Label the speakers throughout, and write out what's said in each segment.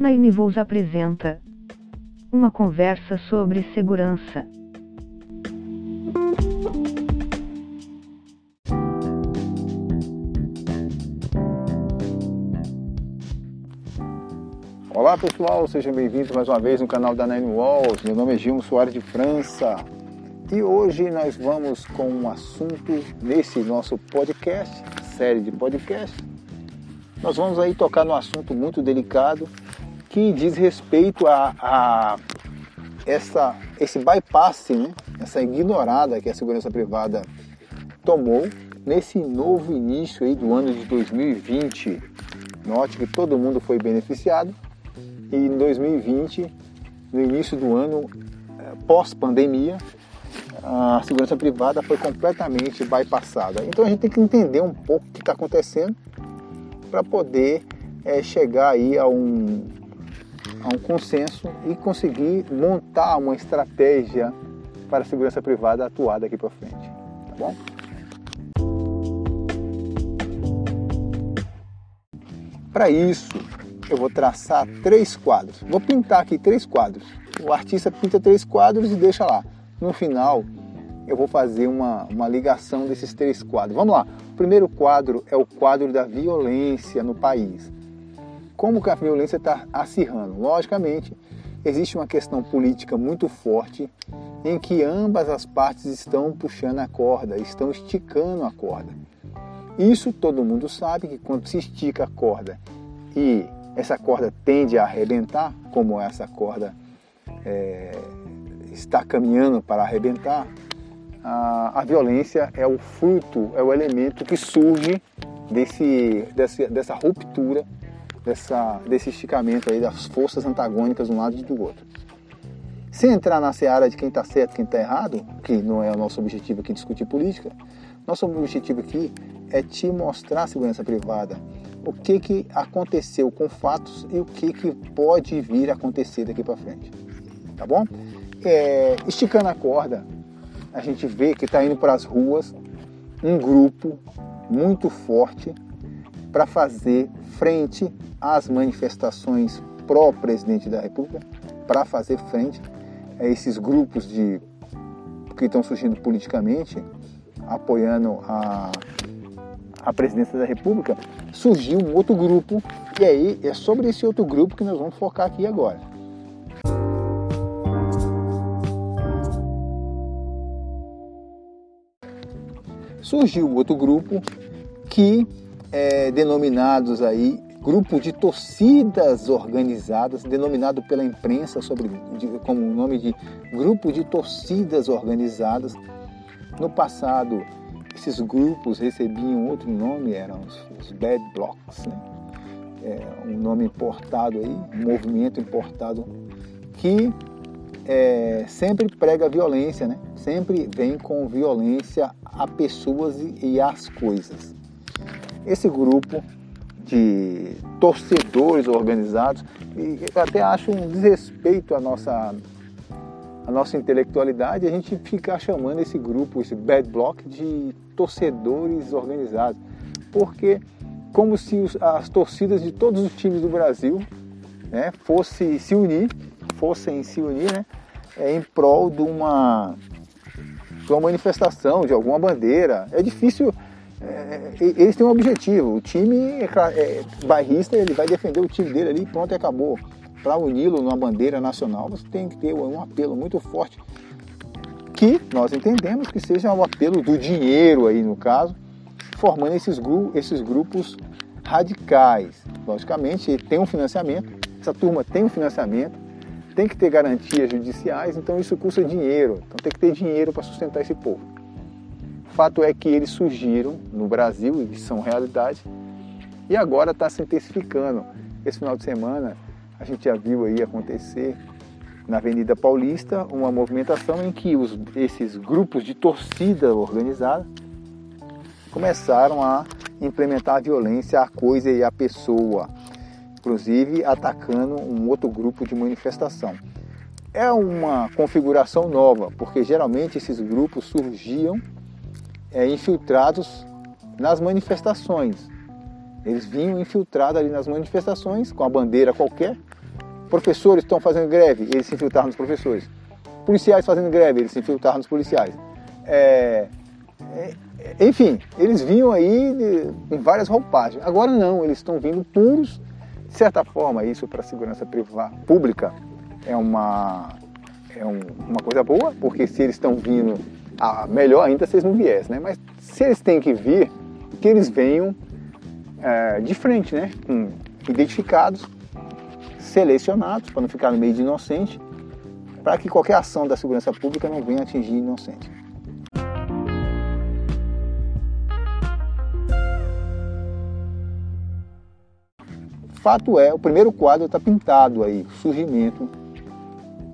Speaker 1: Naine Voos apresenta uma conversa sobre segurança.
Speaker 2: Olá pessoal, sejam bem-vindos mais uma vez no canal da Nine Walls. Meu nome é Gilmo Soares de França e hoje nós vamos com um assunto nesse nosso podcast, série de podcast. Nós vamos aí tocar num assunto muito delicado que diz respeito a, a essa, esse bypass, né? essa ignorada que a segurança privada tomou nesse novo início aí do ano de 2020. Note que todo mundo foi beneficiado e em 2020, no início do ano, eh, pós-pandemia, a segurança privada foi completamente bypassada. Então a gente tem que entender um pouco o que está acontecendo para poder é, chegar aí a um, a um consenso e conseguir montar uma estratégia para a segurança privada atuar daqui para frente. Tá bom? Para isso, eu vou traçar três quadros. Vou pintar aqui três quadros. O artista pinta três quadros e deixa lá. No final, eu vou fazer uma, uma ligação desses três quadros. Vamos lá. O primeiro quadro é o quadro da violência no país. Como que a violência está acirrando? Logicamente, existe uma questão política muito forte em que ambas as partes estão puxando a corda, estão esticando a corda. Isso todo mundo sabe que quando se estica a corda e essa corda tende a arrebentar, como essa corda é, está caminhando para arrebentar, a, a, violência é o fruto, é o elemento que surge desse, desse, dessa ruptura, dessa, desse esticamento aí das forças antagônicas de um lado e do outro. Sem entrar na seara de quem está certo e quem está errado, que não é o nosso objetivo aqui discutir política, nosso objetivo aqui é te mostrar a segurança privada, o que, que aconteceu com fatos e o que, que pode vir a acontecer daqui para frente. Tá bom? É, esticando a corda, a gente vê que está indo para as ruas um grupo muito forte para fazer frente às manifestações pró-presidente da República, para fazer frente a esses grupos de que estão surgindo politicamente, apoiando a a presidência da República, surgiu um outro grupo, e aí é sobre esse outro grupo que nós vamos focar aqui agora. Surgiu outro grupo que é denominados aí grupo de torcidas organizadas, denominado pela imprensa sobre, como o nome de grupo de torcidas organizadas. No passado, esses grupos recebiam outro nome, eram os, os Bad Blocks, né? É, um nome importado aí, um movimento importado que é, sempre prega violência, né? Sempre vem com violência a pessoas e às coisas. Esse grupo de torcedores organizados, e até acho um desrespeito à nossa a nossa intelectualidade, a gente fica chamando esse grupo, esse bad block, de torcedores organizados. Porque como se os, as torcidas de todos os times do Brasil né, fosse se unir, fossem se unir né, é, em prol de uma, de uma manifestação, de alguma bandeira. É difícil. É, eles têm um objetivo. O time é, é, bairrista ele vai defender o time dele ali, pronto e acabou para uni-lo numa bandeira nacional, você tem que ter um apelo muito forte, que nós entendemos que seja o apelo do dinheiro aí no caso, formando esses, gru esses grupos radicais. Logicamente, tem um financiamento, essa turma tem um financiamento, tem que ter garantias judiciais, então isso custa dinheiro, então tem que ter dinheiro para sustentar esse povo. Fato é que eles surgiram no Brasil e são realidade, e agora está se intensificando. Esse final de semana a gente já viu aí acontecer na Avenida Paulista uma movimentação em que os, esses grupos de torcida organizada começaram a implementar a violência à coisa e à pessoa, inclusive atacando um outro grupo de manifestação. É uma configuração nova, porque geralmente esses grupos surgiam é, infiltrados nas manifestações. Eles vinham infiltrados ali nas manifestações com a bandeira qualquer Professores estão fazendo greve, eles se infiltraram nos professores. Policiais fazendo greve, eles se infiltraram nos policiais. É, é, enfim, eles vinham aí de, em várias roupagens. Agora não, eles estão vindo puros. De certa forma, isso para a segurança privada, pública é uma, é um, uma coisa boa, porque se eles estão vindo, ah, melhor ainda se eles não viessem, né? Mas se eles têm que vir, que eles venham é, de frente, né? Com, identificados, selecionados, para não ficar no meio de inocente, para que qualquer ação da segurança pública não venha atingir inocente. Fato é, o primeiro quadro está pintado aí, surgimento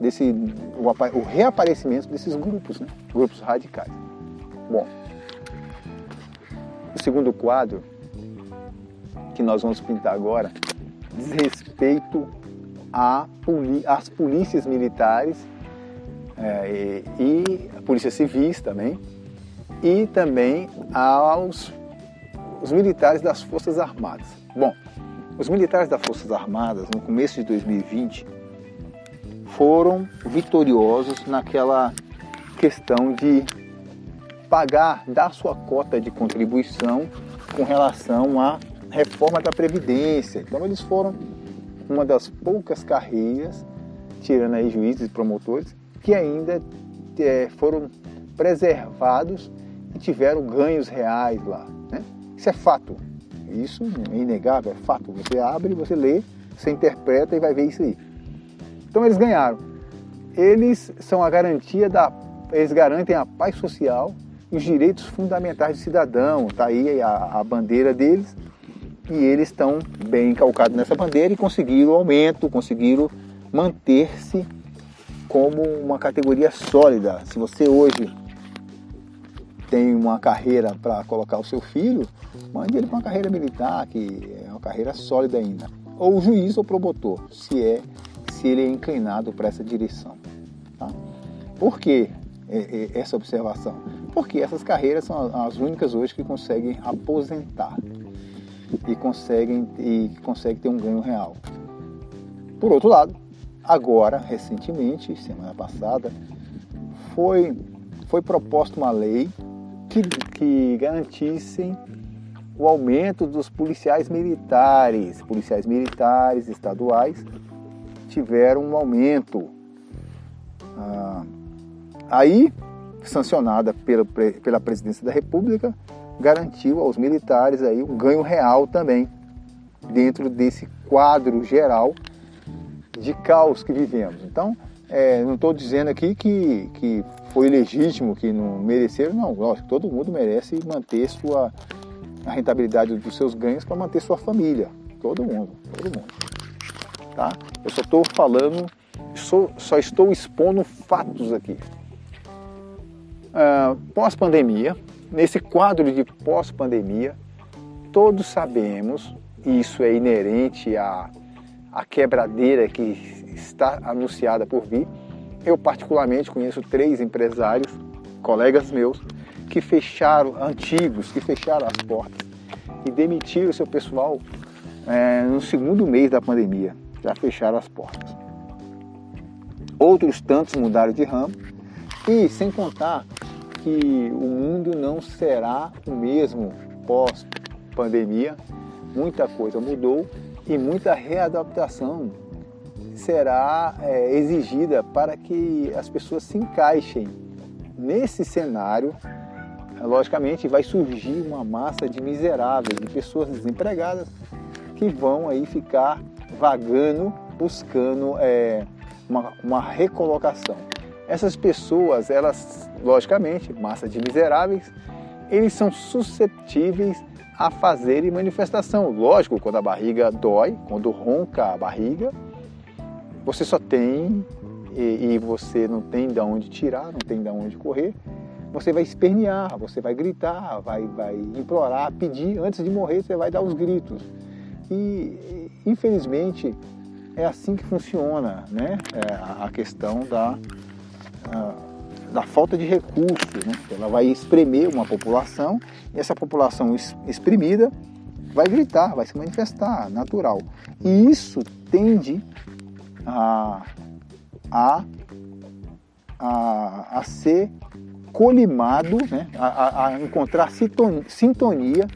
Speaker 2: desse, o, o, reaparecimento desses grupos, né? grupos radicais. Bom, o segundo quadro que nós vamos pintar agora diz respeito às polícias militares é, e, e polícias civis também, e também aos os militares das Forças Armadas. Bom, os militares das Forças Armadas, no começo de 2020, foram vitoriosos naquela questão de pagar, dar sua cota de contribuição com relação à reforma da Previdência. Então eles foram uma das poucas carreiras, tirando aí juízes e promotores, que ainda é, foram preservados e tiveram ganhos reais lá. Né? Isso é fato. Isso é inegável, é fato. Você abre, você lê, você interpreta e vai ver isso aí. Então eles ganharam. Eles são a garantia da. Eles garantem a paz social e os direitos fundamentais do cidadão. Está aí a, a bandeira deles. E eles estão bem calcados nessa bandeira e conseguiram aumento, conseguiram manter-se como uma categoria sólida. Se você hoje tem uma carreira para colocar o seu filho, mande ele para uma carreira militar, que é uma carreira sólida ainda. Ou juiz ou promotor, se é se ele é inclinado para essa direção. Tá? Por que essa observação? Porque essas carreiras são as únicas hoje que conseguem aposentar e conseguem, e conseguem ter um ganho real. Por outro lado, agora, recentemente, semana passada, foi, foi proposta uma lei que, que o aumento dos policiais militares, policiais militares estaduais tiveram um aumento. Ah, aí, sancionada pela, pela presidência da República, garantiu aos militares aí um ganho real também dentro desse quadro geral de caos que vivemos. Então, é, não estou dizendo aqui que, que foi legítimo, que não mereceram, não. Lógico, todo mundo merece manter sua, a rentabilidade dos seus ganhos para manter sua família. Todo mundo, todo mundo. Tá? Eu só estou falando, só, só estou expondo fatos aqui. Uh, pós-pandemia, nesse quadro de pós-pandemia, todos sabemos, e isso é inerente à, à quebradeira que está anunciada por vir. Eu, particularmente, conheço três empresários, colegas meus, que fecharam, antigos, que fecharam as portas e demitiram seu pessoal é, no segundo mês da pandemia. Já fecharam as portas. Outros tantos mudaram de ramo e, sem contar, que o mundo não será o mesmo pós-pandemia. Muita coisa mudou e muita readaptação será é, exigida para que as pessoas se encaixem nesse cenário. Logicamente, vai surgir uma massa de miseráveis, de pessoas desempregadas que vão aí ficar vagando, buscando é, uma, uma recolocação. Essas pessoas, elas, logicamente, massa de miseráveis, eles são suscetíveis a fazerem manifestação. Lógico, quando a barriga dói, quando ronca a barriga, você só tem e, e, você não tem de onde tirar, não tem de onde correr, você vai espernear, você vai gritar, vai, vai implorar, pedir, antes de morrer você vai dar os gritos. E infelizmente é assim que funciona né? É a questão da, a, da falta de recursos. Né? Ela vai espremer uma população e essa população exprimida vai gritar, vai se manifestar, natural. E isso tende a, a, a, a ser colimado, né, a, a encontrar sintonia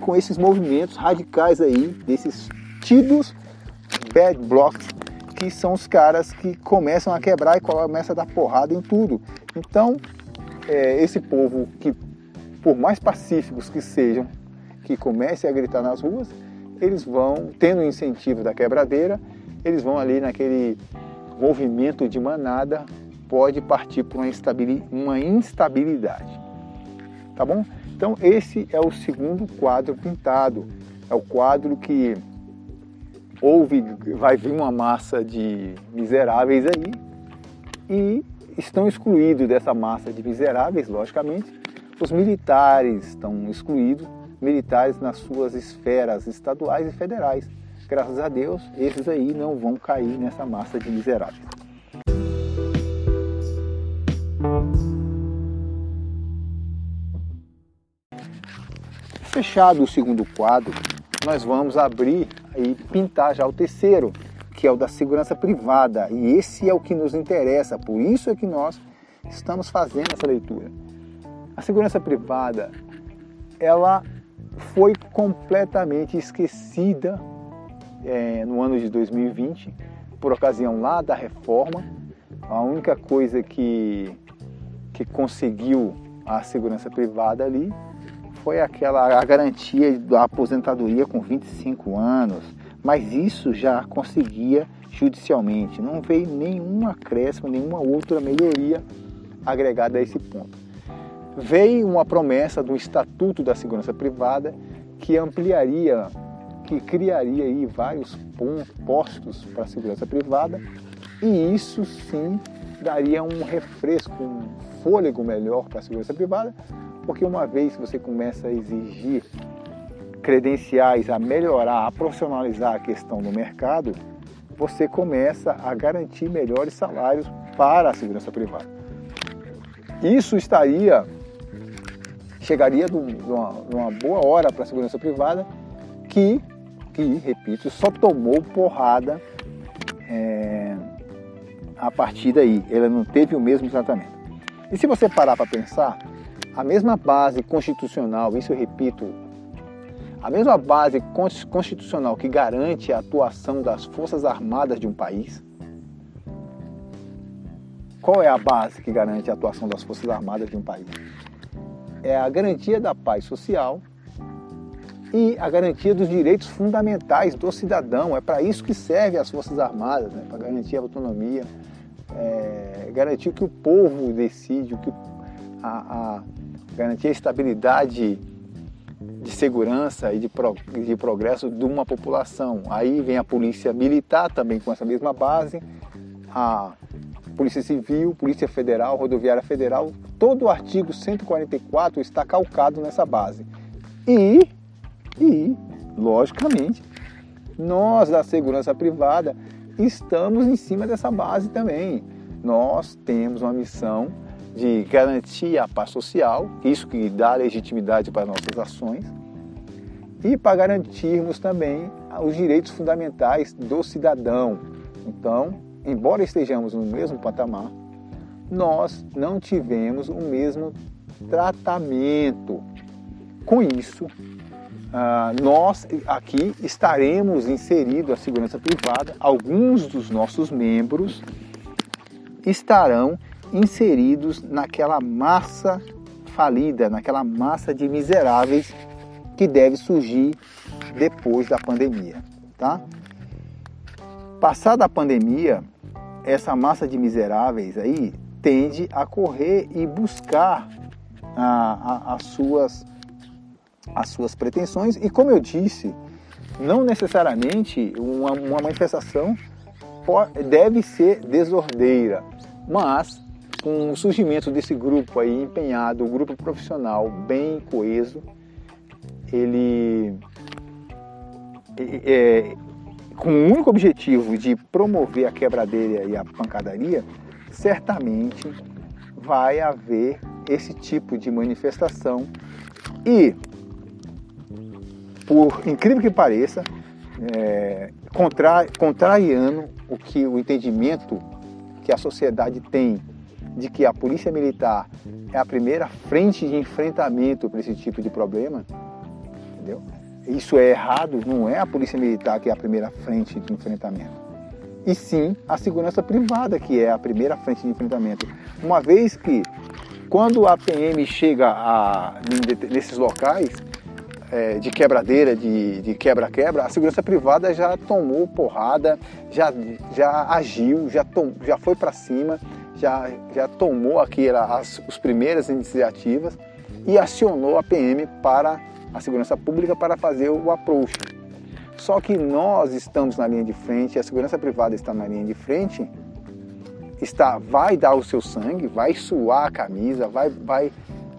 Speaker 2: com esses movimentos radicais aí, desses tidos bad blocks, que são os caras que começam a quebrar e começam a dar porrada em tudo. Então, é, esse povo que, por mais pacíficos que sejam, que comecem a gritar nas ruas, eles vão, tendo o incentivo da quebradeira, eles vão ali naquele movimento de manada, pode partir para uma instabilidade. Tá bom? Então esse é o segundo quadro pintado. É o quadro que houve, vai vir uma massa de miseráveis aí e estão excluídos dessa massa de miseráveis, logicamente, os militares estão excluídos, militares nas suas esferas estaduais e federais. Graças a Deus, esses aí não vão cair nessa massa de miseráveis. Fechado o segundo quadro, nós vamos abrir e pintar já o terceiro, que é o da segurança privada. E esse é o que nos interessa, por isso é que nós estamos fazendo essa leitura. A segurança privada, ela foi completamente esquecida é, no ano de 2020, por ocasião lá da reforma. A única coisa que, que conseguiu a segurança privada ali foi aquela a garantia da aposentadoria com 25 anos, mas isso já conseguia judicialmente, não veio nenhum acréscimo, nenhuma outra melhoria agregada a esse ponto. Veio uma promessa do Estatuto da Segurança Privada que ampliaria, que criaria aí vários postos para a segurança privada e isso sim daria um refresco, um fôlego melhor para a segurança privada, porque uma vez que você começa a exigir credenciais, a melhorar, a profissionalizar a questão do mercado, você começa a garantir melhores salários para a segurança privada. Isso estaria chegaria numa, numa boa hora para a segurança privada que, que, repito, só tomou porrada é, a partir daí. Ela não teve o mesmo tratamento. E se você parar para pensar, a mesma base constitucional, isso eu repito, a mesma base constitucional que garante a atuação das Forças Armadas de um país, qual é a base que garante a atuação das Forças Armadas de um país? É a garantia da paz social e a garantia dos direitos fundamentais do cidadão. É para isso que serve as Forças Armadas, né? para garantir a autonomia, é, garantir que o povo decide, que a, a garantir a estabilidade de segurança e de, pro, de progresso de uma população. Aí vem a polícia militar também com essa mesma base, a Polícia Civil, Polícia Federal, Rodoviária Federal, todo o artigo 144 está calcado nessa base. E, e, logicamente, nós da segurança privada estamos em cima dessa base também. Nós temos uma missão de garantir a paz social, isso que dá legitimidade para nossas ações, e para garantirmos também os direitos fundamentais do cidadão. Então, embora estejamos no mesmo patamar, nós não tivemos o mesmo tratamento. Com isso, ah, nós aqui estaremos inseridos a segurança privada, alguns dos nossos membros estarão inseridos naquela massa falida, naquela massa de miseráveis que deve surgir depois da pandemia, tá? Passada a pandemia, essa massa de miseráveis aí tende a correr e buscar a, a, as, suas, as suas pretensões e como eu disse, não necessariamente uma, uma manifestação deve ser desordeira, mas com o surgimento desse grupo aí empenhado, um grupo profissional bem coeso, ele é, com o único objetivo de promover a quebradeira e a pancadaria, certamente vai haver esse tipo de manifestação. E, por incrível que pareça, é, contra, contrariando o que o entendimento que a sociedade tem de que a polícia militar é a primeira frente de enfrentamento para esse tipo de problema, entendeu? Isso é errado, não é a polícia militar que é a primeira frente de enfrentamento. E sim a segurança privada que é a primeira frente de enfrentamento. Uma vez que quando a PM chega a, nesses locais, é, de quebradeira, de quebra-quebra, a segurança privada já tomou porrada, já, já agiu, já, tom, já foi para cima, já, já tomou aqui as, as primeiras iniciativas e acionou a PM para a segurança pública para fazer o approach. Só que nós estamos na linha de frente, a segurança privada está na linha de frente, está, vai dar o seu sangue, vai suar a camisa, vai, vai,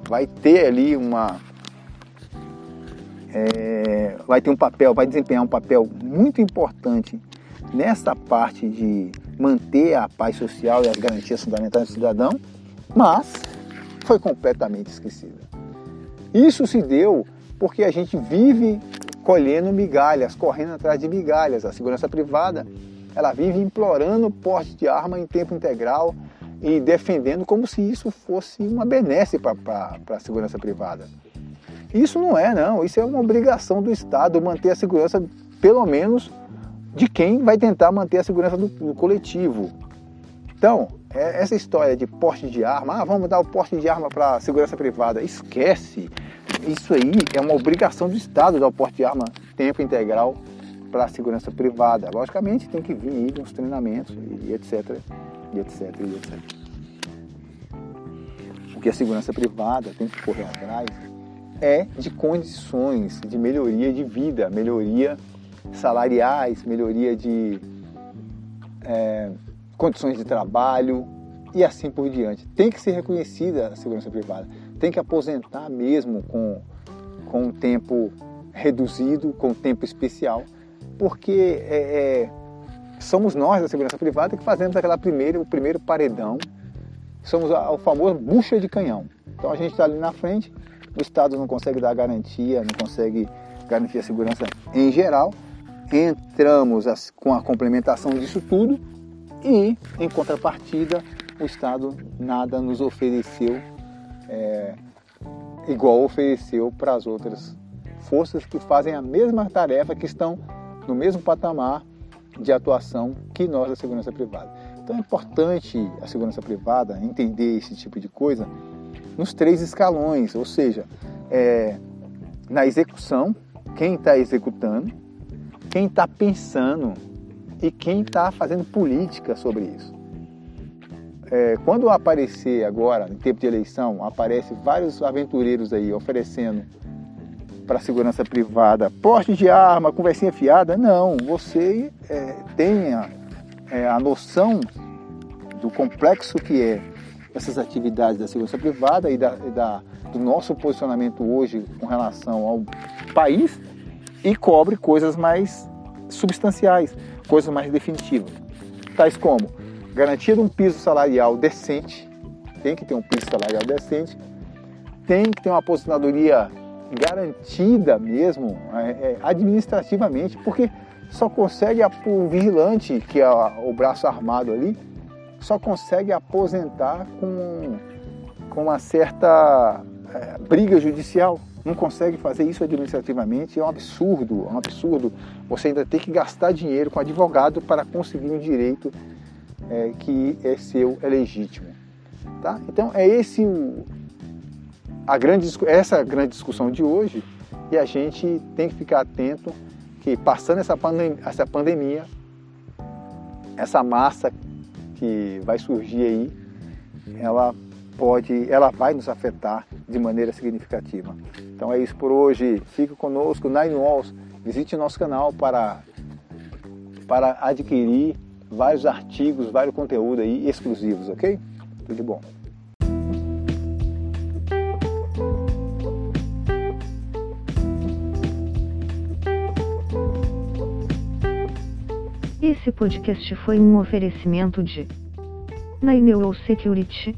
Speaker 2: vai ter ali uma, é, vai ter um papel, vai desempenhar um papel muito importante nessa parte de manter a paz social e as garantias fundamentais do cidadão, mas foi completamente esquecida. Isso se deu porque a gente vive colhendo migalhas, correndo atrás de migalhas. A segurança privada, ela vive implorando porte de arma em tempo integral e defendendo como se isso fosse uma benesse para a segurança privada. Isso não é, não. Isso é uma obrigação do Estado manter a segurança, pelo menos, de quem vai tentar manter a segurança do, do coletivo. Então, é, essa história de porte de arma, ah, vamos dar o porte de arma para a segurança privada, esquece. Isso aí é uma obrigação do Estado dar o porte de arma tempo integral para a segurança privada. Logicamente, tem que vir aí uns treinamentos e etc, e etc, e etc. O que a segurança privada tem que correr atrás é de condições de melhoria de vida, melhoria salariais, melhoria de é, condições de trabalho e assim por diante. Tem que ser reconhecida a segurança privada, tem que aposentar mesmo com, com um tempo reduzido, com um tempo especial, porque é, é, somos nós da segurança privada que fazemos aquela primeira, o primeiro paredão, somos a, o famoso bucha de canhão. Então a gente está ali na frente, o Estado não consegue dar garantia, não consegue garantir a segurança em geral. Entramos com a complementação disso tudo e, em contrapartida, o Estado nada nos ofereceu é, igual ofereceu para as outras forças que fazem a mesma tarefa, que estão no mesmo patamar de atuação que nós da segurança privada. Então é importante a segurança privada entender esse tipo de coisa nos três escalões, ou seja, é, na execução, quem está executando, quem está pensando e quem está fazendo política sobre isso. É, quando aparecer agora, em tempo de eleição, aparece vários aventureiros aí oferecendo para a segurança privada porte de arma, conversinha fiada, não, você é, tenha é, a noção do complexo que é essas atividades da segurança privada e, da, e da, do nosso posicionamento hoje com relação ao país e cobre coisas mais substanciais, coisas mais definitivas, tais como garantia de um piso salarial decente, tem que ter um piso salarial decente, tem que ter uma aposentadoria garantida mesmo, é, é, administrativamente, porque só consegue o vigilante, que é o braço armado ali, só consegue aposentar com, com uma certa é, briga judicial. Não consegue fazer isso administrativamente, é um absurdo, é um absurdo. Você ainda tem que gastar dinheiro com advogado para conseguir um direito é, que é seu, é legítimo. Tá? Então é esse o, a grande, essa grande discussão de hoje e a gente tem que ficar atento que passando essa pandemia, essa, pandemia, essa massa que vai surgir aí, ela pode, ela vai nos afetar de maneira significativa. Então é isso por hoje. Fique conosco, Nine Walls. Visite nosso canal para, para adquirir vários artigos, vários conteúdos aí exclusivos, ok? Tudo de bom.
Speaker 1: Esse podcast foi um oferecimento de Naineo Security